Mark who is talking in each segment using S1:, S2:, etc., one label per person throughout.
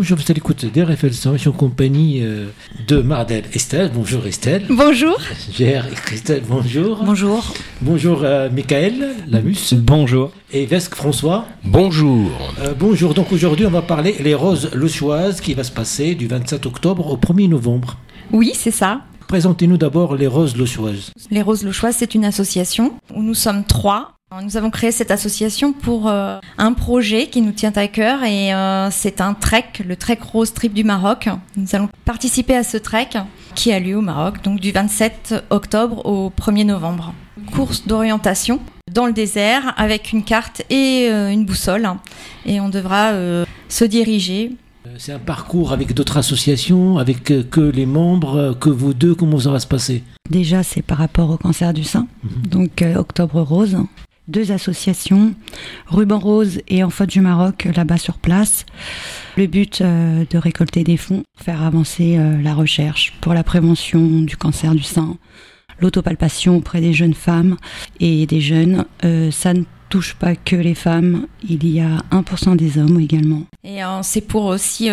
S1: Bonjour, vous êtes à l'écoute d'RFL 100, je suis en compagnie euh, de Mardel Estelle. Bonjour Estelle.
S2: Bonjour.
S1: Gère et Christelle, bonjour.
S2: Bonjour.
S1: Bonjour euh, Michael Lamus.
S3: Bonjour.
S1: Et Vesque François.
S3: Bonjour.
S1: Euh, bonjour, donc aujourd'hui on va parler les roses lochoises qui va se passer du 27 octobre au 1er novembre.
S2: Oui, c'est ça.
S1: Présentez-nous d'abord les roses lochoises.
S2: Les Roses Lochoises, c'est une association où nous sommes trois. Nous avons créé cette association pour euh, un projet qui nous tient à cœur et euh, c'est un trek, le Trek Rose Trip du Maroc. Nous allons participer à ce trek qui a lieu au Maroc, donc du 27 octobre au 1er novembre. Course d'orientation dans le désert avec une carte et euh, une boussole et on devra euh, se diriger
S1: C'est un parcours avec d'autres associations, avec que les membres, que vous deux, comment ça va se passer?
S4: Déjà, c'est par rapport au cancer du sein,
S1: Mhm.
S4: donc euh, Octobre Rose. Deux associations, Ruban Rose et Enfants du Maroc, là-bas sur place. Le but euh, de récolter des fonds, faire avancer euh, la recherche pour la prévention du cancer du sein, l'autopalpation auprès des jeunes femmes et des jeunes. Euh, ça ne touche pas que les femmes, il y a 1% des hommes également.
S2: Et c'est pour aussi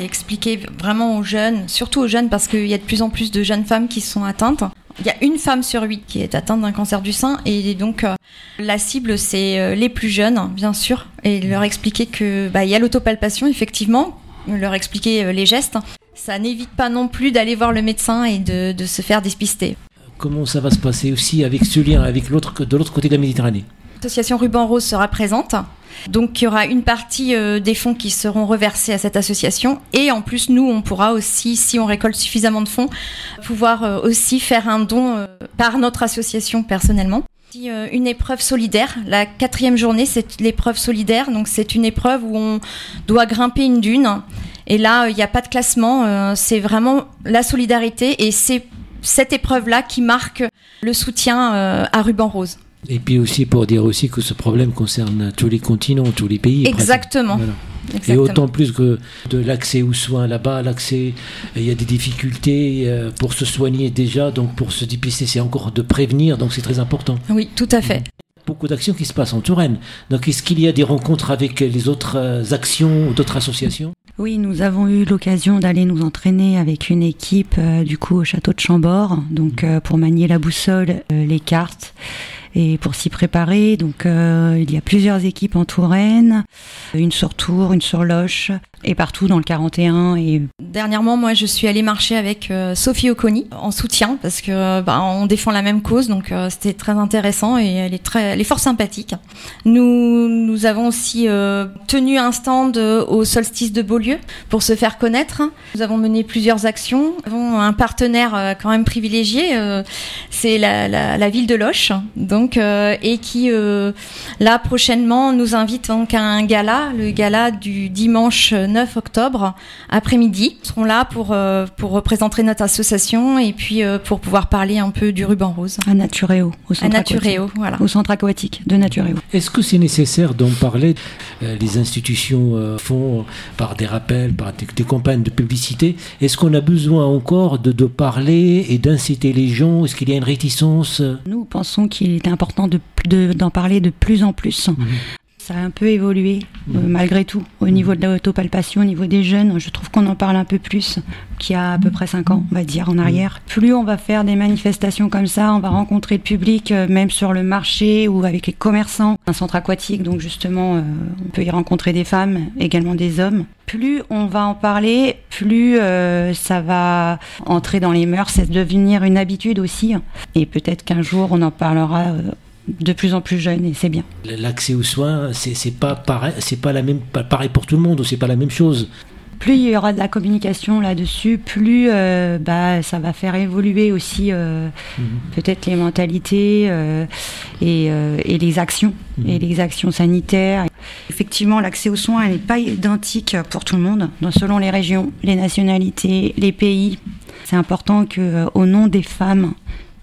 S2: expliquer vraiment aux jeunes, surtout aux jeunes, parce qu'il y a de plus en plus de jeunes femmes qui sont atteintes. Il y a une femme sur huit qui est atteinte d'un cancer du sein, et donc euh, la cible, c'est euh, les plus jeunes, bien sûr, et leur expliquer que bah, il y a l'autopalpation, effectivement, leur expliquer euh, les gestes. Ça n'évite pas non plus d'aller voir le médecin et de, de se faire dépister.
S1: Comment ça va se passer aussi avec ce lien avec l'autre, de l'autre côté de la Méditerranée?
S2: L'association Ruban Rose sera présente. Donc il y aura une partie euh, des fonds qui seront reversés à cette association et en plus nous on pourra aussi si on récolte suffisamment de fonds pouvoir euh, aussi faire un don euh, par notre association personnellement. Une épreuve solidaire. La quatrième journée c'est l'épreuve solidaire donc c'est une épreuve où on doit grimper une dune et là il n'y a pas de classement c'est vraiment la solidarité et c'est cette épreuve là qui marque le soutien à Ruban Rose.
S1: Et puis aussi pour dire aussi que ce problème concerne tous les continents, tous les pays.
S2: Exactement.
S1: Voilà. Et autant plus que de l'accès aux soins là-bas, l'accès, il y a des difficultés euh, pour se soigner déjà, donc pour se dépister, c'est encore de prévenir, donc c'est très important.
S2: Oui, tout à fait.
S1: Beaucoup d'actions qui se passent en Touraine. Donc est-ce qu'il y a des rencontres avec les autres euh, actions ou d'autres associations?
S4: Oui, nous avons eu l'occasion d'aller nous entraîner avec une équipe euh, du coup au château de Chambord, donc euh, pour manier la boussole, euh, les cartes et pour s'y préparer. Donc euh, il y a plusieurs équipes en Touraine, une sur Tours, une sur Loche et partout dans le 41 et
S2: Dernièrement, moi, je suis allée marcher avec euh, Sophie Oconi en soutien parce que bah, on défend la même cause, donc euh, c'était très intéressant et elle est très, elle est fort sympathique. Nous, nous avons aussi euh, tenu un stand au solstice de Beaulieu pour se faire connaître. Nous avons mené plusieurs actions. Nous avons un partenaire quand même privilégié, c'est la, ville de Loche, donc et qui là prochainement nous invite donc à un gala, le gala du dimanche 9 octobre après-midi. Ils seront là pour, euh, pour représenter notre association et puis euh, pour pouvoir parler un peu du ruban rose.
S4: à Natureo, au
S2: À
S4: centre,
S2: Natureo, voilà.
S4: aquatique, au centre aquatique de Natureo.
S1: Est-ce que c'est nécessaire d'en parler? Euh, Les institutions font par des rappels, par des, des campagnes de publicité. Est-ce qu'on a besoin encore de, de parler et d'inciter les gens? Est-ce qu'il y a une réticence?
S4: Nous pensons qu'il est important de- de- d'en parler de plus en plus. Ça a un peu évolué, euh, malgré tout, au niveau de l'autopalpation, au niveau des jeunes. Je trouve qu'on en parle un peu plus qu'il y a à peu près 5 ans, on va dire, en arrière. Plus on va faire des manifestations comme ça, on va rencontrer le public, euh, même sur le marché ou avec les commerçants. Un centre aquatique, donc justement, euh, on peut y rencontrer des femmes, également des hommes. Plus on va en parler, plus ça va entrer dans les mœurs, c'est devenir une habitude aussi. Et peut-être qu'un jour, on en parlera de plus en plus jeune et c'est bien.
S1: L'accès aux soins, c'est c'est pas pareil, c'est pas la même, pas pareil pour tout le monde c'est pas la même chose?
S4: Plus il y aura de la communication là-dessus, plus euh, bah, ça va faire évoluer aussi euh, peut-être les mentalités euh, et, et les actions,
S1: Mhm.
S4: et les actions sanitaires. Effectivement, l'accès aux soins n'est pas identique pour tout le monde, selon les régions, les nationalités, les pays. C'est important que, au nom des femmes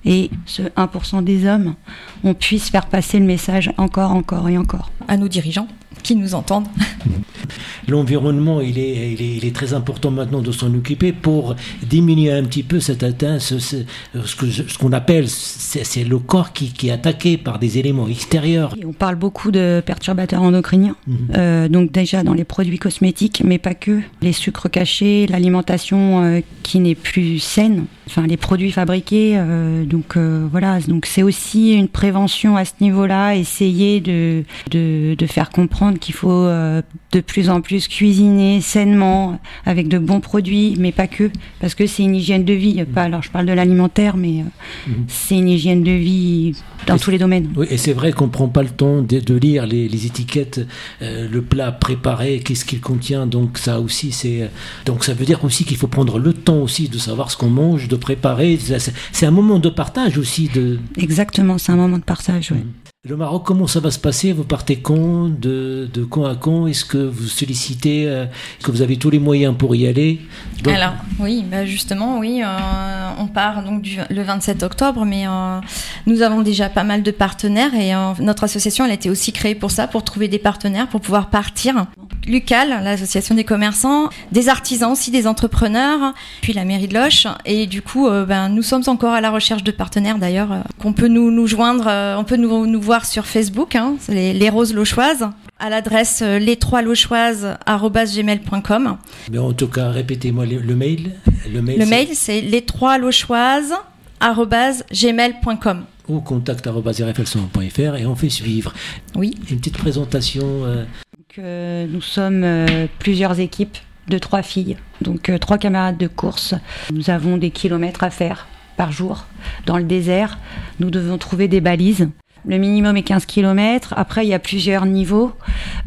S4: et ce 1% des hommes, on puisse faire passer le message encore, encore et encore.
S2: À nos dirigeants qui nous entendent.
S1: L'environnement, il est, il, est, très important maintenant de s'en occuper pour diminuer un petit peu cette atteinte, ce, ce, ce qu'on appelle, c'est le corps qui, qui, est attaqué par des éléments extérieurs.
S4: on parle beaucoup de perturbateurs endocriniens, mhm. euh, donc déjà dans les produits cosmétiques, mais pas que. Les sucres cachés, l'alimentation euh, qui n'est plus saine, enfin les produits fabriqués. Euh, donc voilà, donc c'est aussi une prévention à ce niveau-là, essayer de, de, de faire comprendre qu'il faut de plus en plus cuisiner sainement, avec de bons produits, mais pas que, parce que c'est une hygiène de vie. Pas, alors je parle de l'alimentaire, mais euh, mhm. c'est une hygiène de vie dans tous les domaines.
S1: Oui, et c'est vrai qu'on ne prend pas le temps de, lire les, étiquettes, euh, le plat préparé, qu'est-ce qu'il contient. Donc ça aussi, c'est euh, donc ça veut dire aussi qu'il faut prendre le temps aussi de savoir ce qu'on mange, de préparer. C'est un moment de partage aussi. De...
S4: Exactement, c'est un moment de partage. Oui. Mhm.
S1: Le Maroc, comment ça va se passer Vous partez quand de, de quand à quand Est-ce que vous sollicitez euh, Est-ce que vous avez tous les moyens pour y aller
S2: Alors, oui, bah justement, oui. Euh, on part donc du, le 27 octobre, mais euh, nous avons déjà pas mal de partenaires et notre association, elle a été aussi créée pour ça, pour trouver des partenaires, pour pouvoir partir. L'UCAL, l'association des commerçants, des artisans aussi, des entrepreneurs, puis la mairie de Loche. Et du coup, ben, nous sommes encore à la recherche de partenaires d'ailleurs, qu'on peut nous, nous joindre, on peut nous, nous voir sur Facebook, hein, les, les, Roses Lochoises, à l'adresse euh, les trois gmail.com.
S1: Mais en tout cas, répétez-moi le, mail.
S2: Le mail, le mail c'est les trois gmail.com
S1: ou contact.rfl100.fr et on fait suivre.
S2: Oui.
S1: Une petite présentation. Euh.
S4: Euh, nous sommes plusieurs équipes de trois filles, donc trois camarades de course. Nous avons des kilomètres à faire par jour dans le désert. Nous devons trouver des balises le minimum est 15 km. Après, il y a plusieurs niveaux.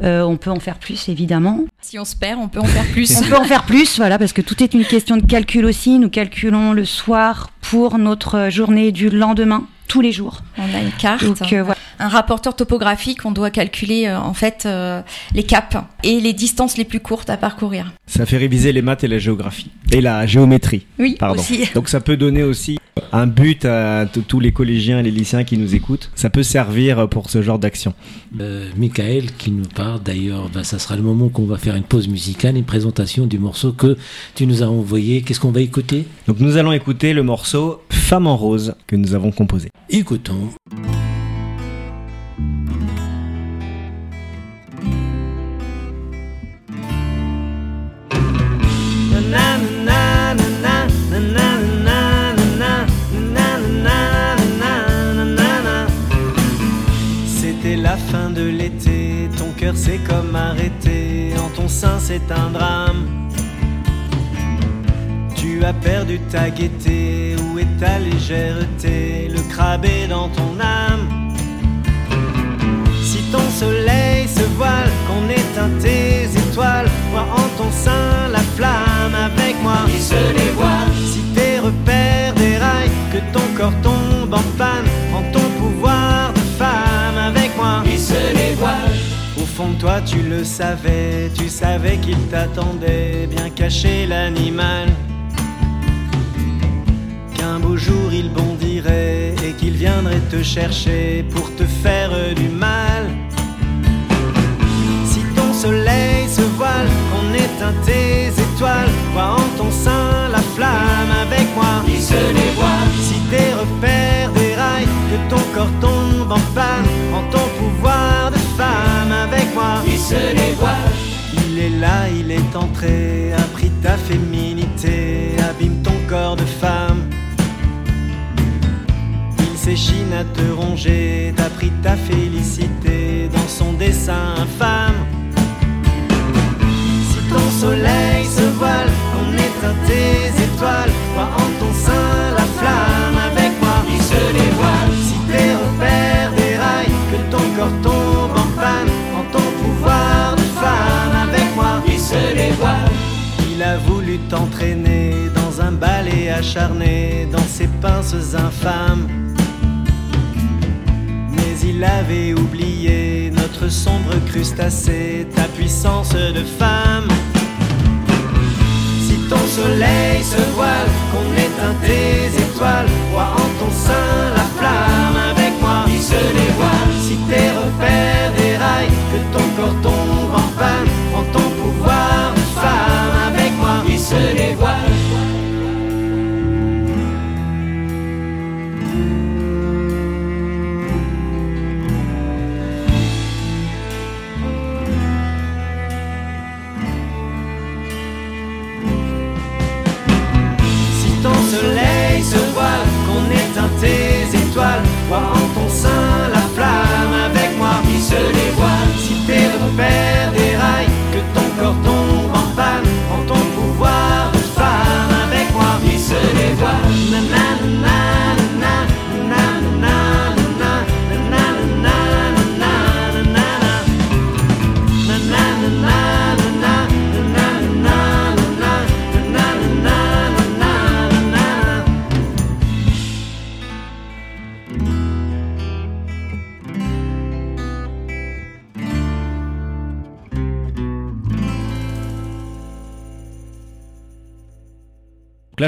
S4: Euh, on peut en faire plus, évidemment.
S2: Si on se perd, on peut en faire plus.
S4: on peut en faire plus, voilà, parce que tout est une question de calcul aussi. Nous calculons le soir pour notre journée du lendemain tous les jours.
S2: On a une carte, euh, un rapporteur topographique, on doit calculer euh, en fait euh, les caps et les distances les plus courtes à parcourir.
S3: Ça fait réviser les maths et la géographie et la géométrie.
S2: Oui, pardon.
S3: Donc ça peut donner aussi un but à tous les collégiens et les lycéens qui nous écoutent. Ça peut servir pour ce genre d'action.
S1: Michael qui nous parle d'ailleurs, bah, ça sera le moment qu'on va faire une pause musicale, une présentation du morceau que tu nous as envoyé. Qu'est-ce qu'on va écouter?
S3: Donc nous allons écouter le morceau Femme en rose que nous avons composé.
S1: Écoutons.
S5: Cœur s'est comme arrêté, en ton sein c'est un drame. Tu as perdu ta gaieté, où est ta légèreté, le crabe est dans ton âme. Si ton soleil se voile, qu'on éteint tes étoiles, vois en ton sein la flamme avec moi.
S6: Il se dévoile.
S5: Si tes repères déraillent, que ton corps tombe en panne, toi, tu le savais, tu savais qu'il t'attendait, bien caché l'animal qu'un beau jour il bondirait et qu'il viendrait te chercher pour te faire du mal. Si ton soleil se voile, qu'on éteint tes étoiles, vois en ton sein la flamme avec moi.
S6: Il se dévoile.
S5: Si tes repères déraillent, que ton corps tombe en panne, prends ton pouvoir femme avec moi.
S6: Il se dévoile.
S5: Il est là, il est entré, a pris ta féminité, abîme ton corps de femme s'échine à te ronger, t'as pris ta félicité dans son dessin infâme. Si ton soleil se voile, qu'on éteint tes étoiles, vois en ton sein t'entraîner dans un balai acharné, dans ses pinces infâmes il avait oublié notre sombre crustacé, ta puissance de femme. Si ton soleil se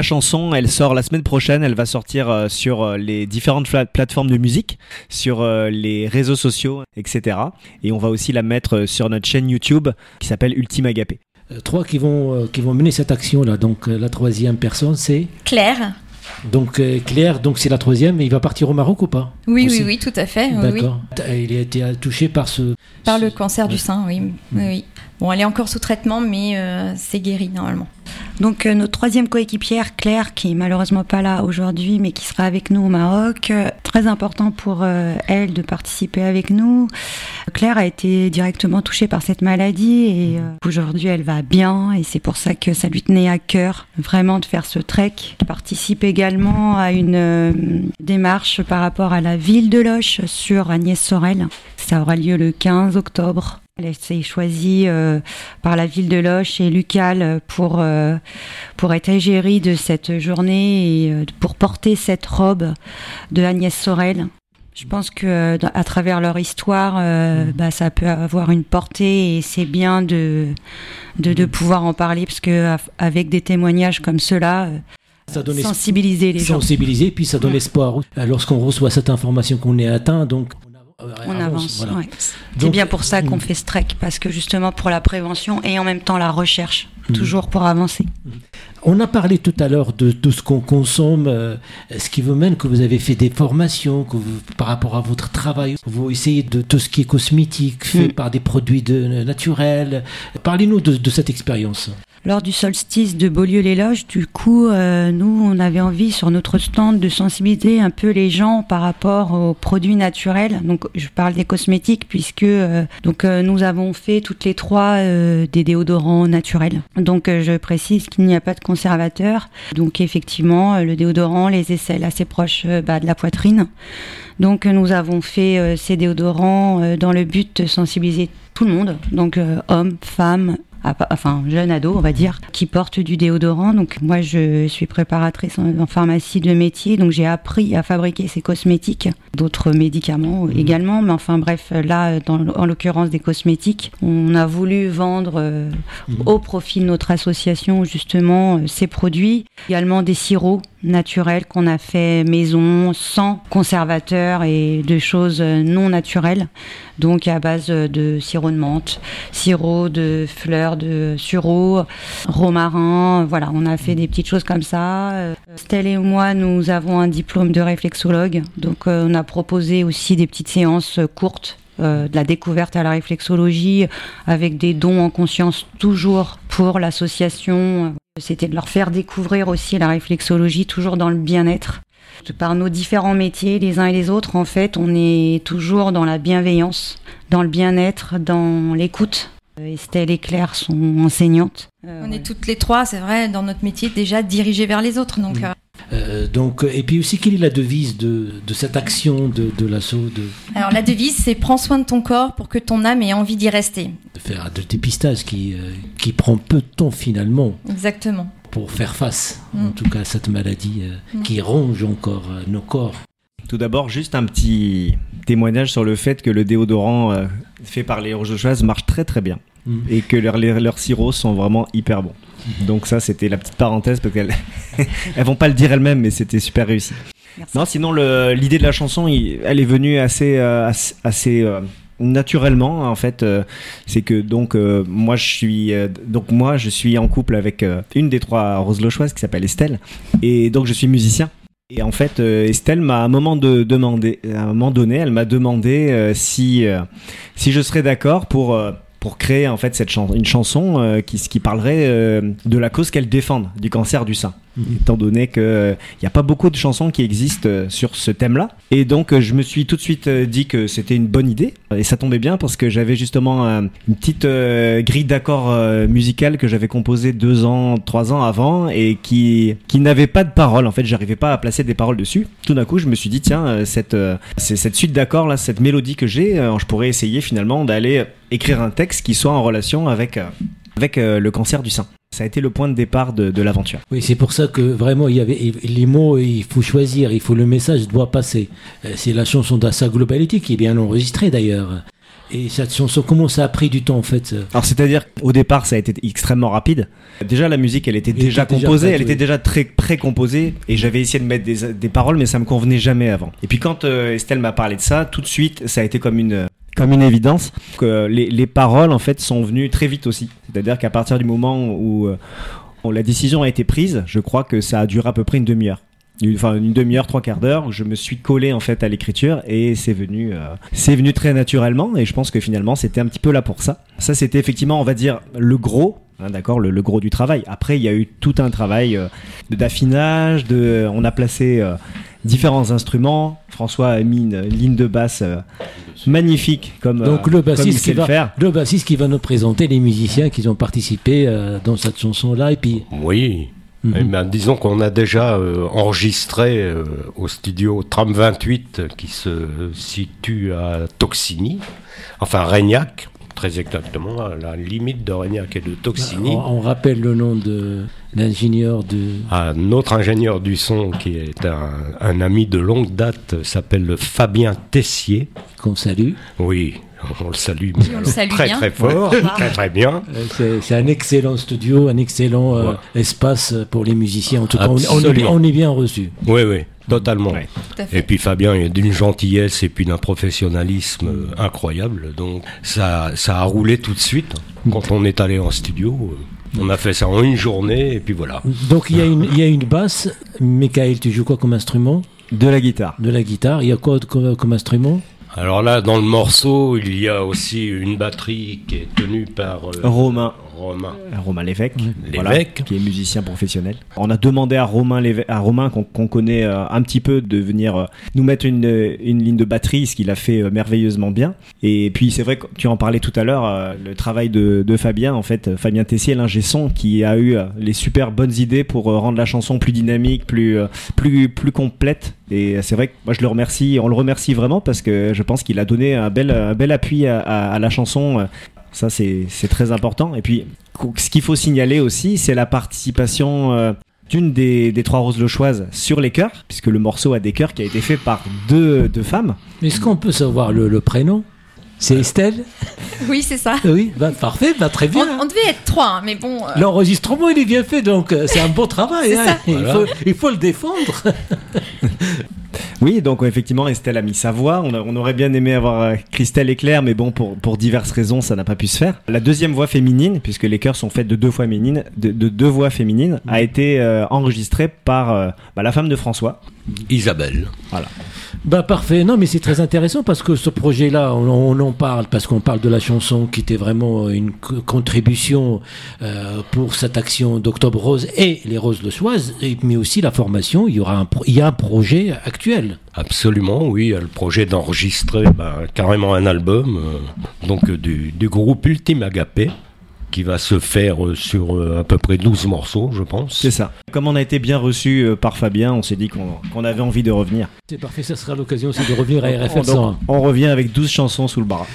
S5: La
S3: chanson, elle sort la semaine prochaine. Elle va sortir euh, sur euh, les différentes pla- plateformes de musique, sur euh, les réseaux sociaux, etc. Et on va aussi la mettre euh, sur notre chaîne YouTube qui s'appelle Ultime Agapé.
S1: Euh, Trois qui vont, euh, qui vont mener cette action-là. Donc euh, la troisième personne, c'est
S2: Claire.
S1: donc euh, Claire. Donc c'est la troisième. Il va partir au Maroc ou pas
S2: Oui,
S1: Aussi.
S2: oui, oui, tout à fait. oui.
S1: D'accord. Il a été touché par ce.
S2: Par
S1: ce-
S2: le cancer du sein, oui. oui. Bon, elle est encore sous traitement, mais euh, c'est guéri normalement.
S4: Donc euh, notre troisième coéquipière, Claire, qui est malheureusement pas là aujourd'hui, mais qui sera avec nous au Maroc. Euh, très important pour euh, elle de participer avec nous. Claire a été directement touchée par cette maladie et euh, aujourd'hui elle va bien et c'est pour ça que ça lui tenait à cœur vraiment de faire ce trek. Elle participe également à une euh, démarche par rapport à la ville de Loche sur Agnès Sorel. Ça aura lieu le 15 octobre. Elle s'est choisie euh, par la ville de Loche et Lucal pour, euh, pour être égérie de cette journée et euh, pour porter cette robe de Agnès Sorel. Je pense que euh, à travers leur histoire, euh, bah, ça peut avoir une portée et c'est bien de, de, de pouvoir en parler parce que avec des témoignages comme cela, euh,
S1: Ça donne
S4: sensibiliser les gens.
S1: sensibiliser, puis ça donne
S4: Ouais.
S1: espoir euh, lorsqu'on reçoit cette information qu'on est atteint. Donc on, av-
S4: On avance.
S1: voilà.
S4: ouais. C'est bien pour ça qu'on
S1: mm.
S4: fait ce trek parce que justement pour la prévention et en même temps la recherche,
S1: Mm.
S4: toujours pour avancer.
S1: On a parlé tout à l'heure de, de ce qu'on consomme, euh, ce qui vous mène que vous avez fait des formations, que vous, par rapport à votre travail, vous essayez de tout ce qui est cosmétique, fait
S4: Mm.
S1: par des produits de, naturels. Parlez-nous de, de cette expérience.
S4: Lors du solstice de Beaulieu-les-Loges, du coup, euh, nous, on avait envie sur notre stand de sensibiliser un peu les gens par rapport aux produits naturels. Donc, je parle des cosmétiques puisque euh, donc euh, nous avons fait toutes les trois euh, des déodorants naturels. Donc, euh, je précise qu'il n'y a pas de conservateur. Donc, effectivement, euh, le déodorant, les aisselles assez proches bah, de la poitrine. Donc, nous avons fait ces déodorants dans le but de sensibiliser tout le monde, donc hommes, femmes, enfin jeune ado on va dire, qui portent du déodorant. Donc moi je suis préparatrice en, pharmacie de métier, donc j'ai appris à fabriquer ces cosmétiques, d'autres médicaments également, mais enfin bref là dans, en l'occurrence des cosmétiques, on a voulu vendre euh, au profit de notre association justement euh, ces produits, également des sirops naturels qu'on a fait maison sans conservateur et de choses euh, non naturelles donc à base de sirop de menthe, sirop de fleurs de sureau, romarin, voilà, on a fait des petites choses comme ça. Euh, Stella et moi, nous avons un diplôme de réflexologue, donc euh, on a proposé aussi des petites séances euh, courtes. euh, de la découverte à la réflexologie avec des dons en conscience toujours pour l'association. C'était de leur faire découvrir aussi la réflexologie toujours dans le bien-être par nos différents métiers, les uns et les autres, en fait, on est toujours dans la bienveillance, dans le bien-être, dans l'écoute. Euh, Estelle et Claire sont enseignantes. Euh,
S2: On est toutes les trois, c'est vrai, dans notre métier déjà dirigées vers les autres. Donc,
S1: Mm.
S2: euh,
S1: Euh, donc, et puis aussi, quelle est la devise de, de cette action de, de l'assaut de,
S2: alors la devise, c'est prends soin de ton corps pour que ton âme ait envie d'y rester.
S1: de faire de dépistage qui, euh, qui prend peu de temps finalement
S2: Exactement.
S1: pour faire face,
S2: Mm.
S1: en tout cas, à cette maladie euh,
S2: Mm.
S1: qui ronge encore euh, nos corps.
S3: Tout d'abord, juste un petit témoignage sur le fait que le déodorant euh, fait par les Roses Choises marche très très bien Et que leurs leurs- leurs sirops sont vraiment hyper bons. Donc ça, c'était la petite parenthèse parce qu'elles elles vont pas le dire elles-mêmes, mais c'était super réussi.
S4: Merci.
S3: Non, sinon le- l'idée de la chanson, il- elle est venue assez euh, assez, assez, euh, naturellement en fait. euh, c'est que donc euh, moi je suis euh, donc moi je suis en couple avec euh, une des trois roses lochoises qui s'appelle Estelle et donc je suis musicien. Et en fait, Estelle m'a à un moment de demander, à un moment donné, elle m'a demandé euh, si euh, si je serais d'accord pour euh, pour créer en fait cette une chanson euh, qui qui parlerait euh, de la cause qu'elle défende, du cancer du sein. Étant donné que il n'y a pas beaucoup de chansons qui existent euh, sur ce thème-là, et donc euh, je me suis tout de suite euh, dit que c'était une bonne idée, et ça tombait bien parce que j'avais justement un- une petite euh, grille d'accords euh, musicale que j'avais composée deux ans, trois ans avant, et qui qui n'avait pas de paroles. En fait, j'arrivais pas à placer des paroles dessus. Tout d'un coup, je me suis dit tiens, euh, cette euh, cette suite d'accords là, cette mélodie que j'ai, euh, je pourrais essayer finalement d'aller écrire un texte qui soit en relation avec euh, avec euh, le cancer du sein. Ça a été le point de départ de, de l'aventure.
S1: Oui, c'est pour ça que vraiment, il y avait les mots, il faut choisir, il faut le message doit passer. Euh, C'est la chanson dans sa globalité qui est bien enregistrée d'ailleurs. Et cette chanson, comment ça a pris du temps en fait
S3: Alors c'est-à-dire qu'au départ ça a été extrêmement rapide. Déjà la musique elle était déjà
S1: était déjà
S3: composée,
S1: prête,
S3: elle
S1: oui.
S3: était déjà très pré-composée et j'avais essayé de mettre des, des paroles mais ça me convenait jamais avant. Et puis quand euh, Estelle m'a parlé de ça, tout de suite ça a été comme une comme une évidence que les, les paroles en fait sont venues très vite aussi. C'est-à-dire qu'à partir du moment où, euh, la décision a été prise, je crois que ça a duré à peu près une demi-heure. Enfin, une demi-heure, trois quarts d'heure, je me suis collé en fait à l'écriture et c'est venu, euh, c'est venu très naturellement et je pense que finalement c'était un petit peu là pour ça. Ça c'était effectivement, on va dire, le gros, hein, d'accord, le, le gros du travail. Après il y a eu tout un travail euh, de- d'affinage, de, on a placé euh, différents instruments. François a mis une ligne de basse euh, magnifique comme
S1: Donc
S3: euh,
S1: le
S3: comme il
S1: bassiste,
S3: sait
S1: qui
S3: le
S1: va,
S3: faire.
S1: le bassiste qui va nous présenter les musiciens qui ont participé euh, dans cette chanson-là. Et puis,
S7: Oui.
S1: Mhm.
S7: Eh ben, disons qu'on a déjà euh, enregistré euh, au studio Tram 28 euh, qui se situe à Toxigny, enfin Régnac, très exactement, à la limite de Régnac et de Toxigny.
S1: on, on rappelle le nom de l'ingénieur de.
S7: À notre ingénieur du son, qui est un, un ami de longue date, s'appelle Fabien Tessier.
S1: qu'on salue.
S7: Oui, on le salue,
S2: on le salue
S7: très
S2: bien.
S7: très fort, très très bien.
S1: Euh, C'est c'est un excellent studio, un excellent euh, espace pour les musiciens. En tout cas, on, on est, on est bien reçu.
S7: Oui, oui, totalement.
S3: Ouais.
S7: Et puis Fabien est d'une gentillesse et puis d'un professionnalisme euh, incroyable. Donc ça, ça a roulé tout de suite. Quand on est allé en studio, euh, on a fait ça en une journée et puis voilà.
S1: Donc il y, a une, il y a une basse. Michael, tu joues quoi comme instrument?
S3: De la guitare.
S1: De la guitare. Il y a quoi comme instrument?
S7: Alors là, dans le morceau, il y a aussi une batterie qui est tenue par euh,
S3: Romain.
S7: Romain.
S3: Romain Lévesque,
S7: Lévesque.
S3: qui est musicien professionnel. On a demandé à Romain, Lévesque- à Romain qu'on qu'on connaît euh, un petit peu de venir euh, nous mettre une, euh, une ligne de batterie, ce qu'il a fait euh, merveilleusement bien. Et puis c'est vrai que tu en parlais tout à l'heure, euh, le travail de, de Fabien, en fait, euh, Fabien Tessier, l'ingé son, qui a eu euh, les super bonnes idées pour euh, rendre la chanson plus dynamique, plus euh, plus plus complète. Et c'est vrai que moi je le remercie, on le remercie vraiment parce que je pense qu'il a donné un bel un bel appui à, à- à la chanson. Euh, ça, c'est c'est très important. Et puis, ce qu'il faut signaler aussi, c'est la participation euh, d'une des, des trois roses lochoises sur les chœurs, puisque le morceau a des chœurs qui a été fait par deux, deux femmes.
S1: Est-ce qu'on peut savoir le, le prénom? C'est Estelle?
S2: Oui, c'est ça.
S1: Oui, bah, parfait, bah, très bien.
S2: on devait être trois, hein, mais bon. euh,
S1: L'enregistrement, il est bien fait, donc euh, c'est un bon travail.
S2: C'est
S1: hein.
S2: ça.
S1: Il,
S7: Voilà.
S1: faut, il faut le défendre.
S3: Oui, donc effectivement, Estelle a mis sa voix. On, a- on aurait bien aimé avoir euh, Christelle et Claire, mais bon, pour, pour diverses raisons, ça n'a pas pu se faire. La deuxième voix féminine, puisque les chœurs sont faits de deux, fois féminines, de, de deux voix féminines, a été euh, enregistrée par euh, bah, la femme de François.
S7: Isabelle.
S1: Bah parfait, non mais c'est très intéressant parce que ce projet-là, on, on en parle parce qu'on parle de la chanson qui était vraiment une co- contribution euh, pour cette action d'Octobre Rose et les Roses de Soise, mais aussi la formation. Il y aura un, il y a un projet actuel.
S7: Absolument, oui. Il y a le projet d'enregistrer ben, carrément un album euh, donc du, du groupe Ultime Agapé qui va se faire euh, sur euh, à peu près 12 morceaux, je pense.
S3: C'est ça. Comme on a été bien reçu euh, par Fabien, on s'est dit qu'on avait envie de revenir.
S1: C'est parfait, ça sera l'occasion aussi de revenir à RFL
S3: Donc,
S1: 101.
S3: on revient avec 12 chansons sous le bras.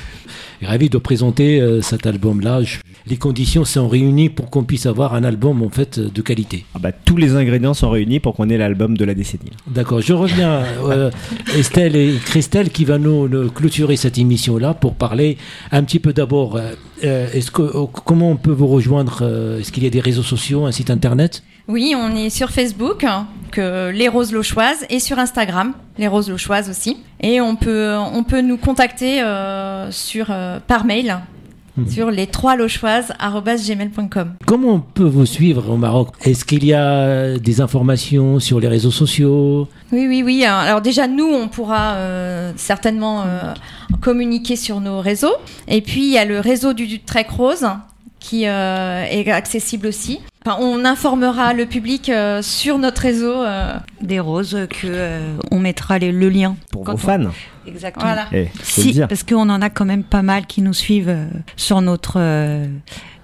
S1: Ravi de présenter euh, cet album-là. Les conditions sont réunies pour qu'on puisse avoir un album en fait de qualité.
S3: Ah bah, tous les ingrédients sont réunis pour qu'on ait l'album de la décennie.
S1: D'accord, je reviens euh, Estelle et Christelle qui va nous, nous clôturer cette émission-là pour parler un petit peu d'abord. euh, euh, est-ce que, euh, comment on peut vous rejoindre Est-ce qu'il y a des réseaux sociaux, un site internet?
S2: Oui, on est sur Facebook, que les Roses Lochoises, et sur Instagram, les Roses Lochoises aussi. Et on peut, on peut nous contacter euh, sur, euh, par mail
S1: Mhm.
S2: sur les trois lochoises@gmail.com.
S1: Comment on peut vous suivre au Maroc? Est-ce qu'il y a des informations sur les réseaux sociaux?
S2: Oui, oui, oui. Alors déjà, nous, on pourra euh, certainement euh, communiquer sur nos réseaux. Et puis, il y a le réseau du, du Trek Rose qui euh, est accessible aussi. Enfin, on informera le public euh, sur notre réseau. euh,
S4: Des roses que euh, on mettra les- le lien.
S3: Pour
S4: Quand
S3: vos
S4: on-
S3: fans.
S4: Exactement.
S2: voilà.
S3: Eh, faut
S4: Si,
S3: dire.
S4: parce qu'on en a quand même pas mal qui nous suivent euh, sur notre euh,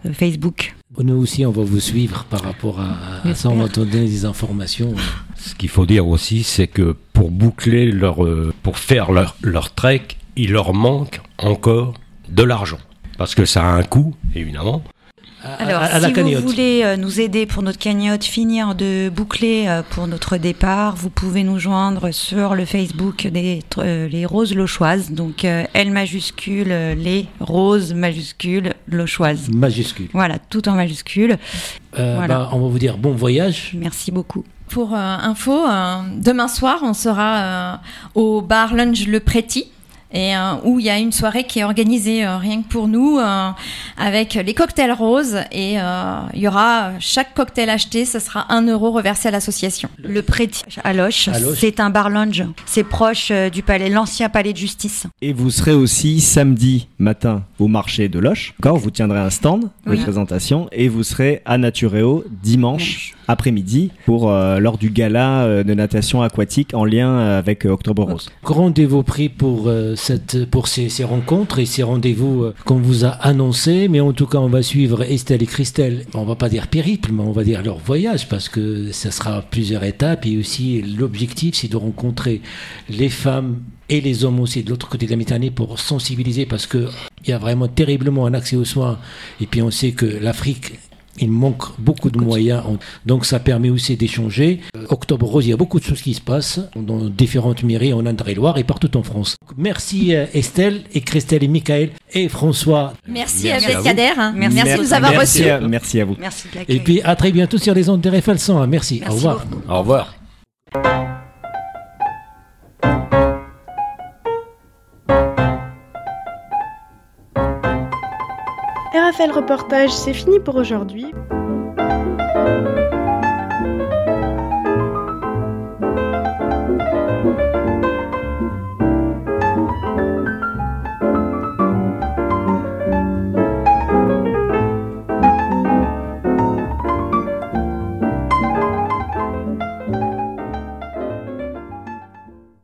S4: euh, Facebook.
S1: Nous aussi, on va vous suivre par rapport à, à ça. On va donner des informations.
S7: Ce qu'il faut dire aussi, c'est que pour boucler leur, euh, pour faire leur, leur trek, il leur manque encore de l'argent. Parce que ça a un coût, évidemment.
S1: À,
S4: Alors,
S1: à- à la
S4: si vous voulez euh, nous aider pour notre cagnotte, finir de boucler euh, pour notre départ, vous pouvez nous joindre sur le Facebook des euh, les Roses Lochoises. Donc euh, L majuscule, les Roses majuscule Lochoises.
S1: Majuscule.
S4: Voilà, tout en majuscule.
S1: Euh,
S4: Voilà.
S1: bah, on va vous dire bon voyage.
S4: Merci beaucoup.
S2: Pour euh, info, euh, demain soir, on sera euh, au bar Lunch Le Préti. Et euh, où il y a une soirée qui est organisée euh, rien que pour nous, euh, avec les cocktails roses. Et euh, il y aura chaque cocktail acheté, ce sera un euro reversé à l'association.
S4: Le Préti à Loche, c'est un bar lounge. C'est proche euh, du palais, l'ancien palais de justice.
S3: Et vous serez aussi samedi matin au marché de Loche. D'accord Vous tiendrez un stand de
S2: Oui.
S3: présentation et vous serez à Natureo dimanche après-midi pour euh, lors du gala euh, de natation aquatique en lien avec euh, Octobre Rose.
S1: Rendez-vous pris pour, euh, pour ces, ces rencontres et ces rendez-vous euh, qu'on vous a annoncés. Mais en tout cas, on va suivre Estelle et Christelle. On va pas dire périple, mais on va dire leur voyage parce que ça sera plusieurs étapes. Et aussi, l'objectif, c'est de rencontrer les femmes et les hommes aussi de l'autre côté de la Méditerranée pour sensibiliser parce que il y a vraiment terriblement un accès aux soins. Et puis, on sait que l'Afrique il manque beaucoup de moyens, On- donc ça permet aussi d'échanger. Euh, Octobre Rose, il y a beaucoup de choses qui se passent dans différentes mairies en Indre-et-Loire et partout en France. Merci euh, Estelle et Christelle et Michael et François.
S2: Merci,
S7: Merci
S2: à. Abdelkader. hein.
S4: Merci.
S2: Merci, de nous avoir reçus.
S3: à, merci à vous.
S4: Merci de
S1: Et
S4: l'accueil.
S1: puis à très bientôt sur les ondes de RFL 100. Merci.
S4: Merci
S1: Au revoir.
S4: beaucoup.
S7: Au revoir.
S8: RFL Reportage, c'est fini pour aujourd'hui.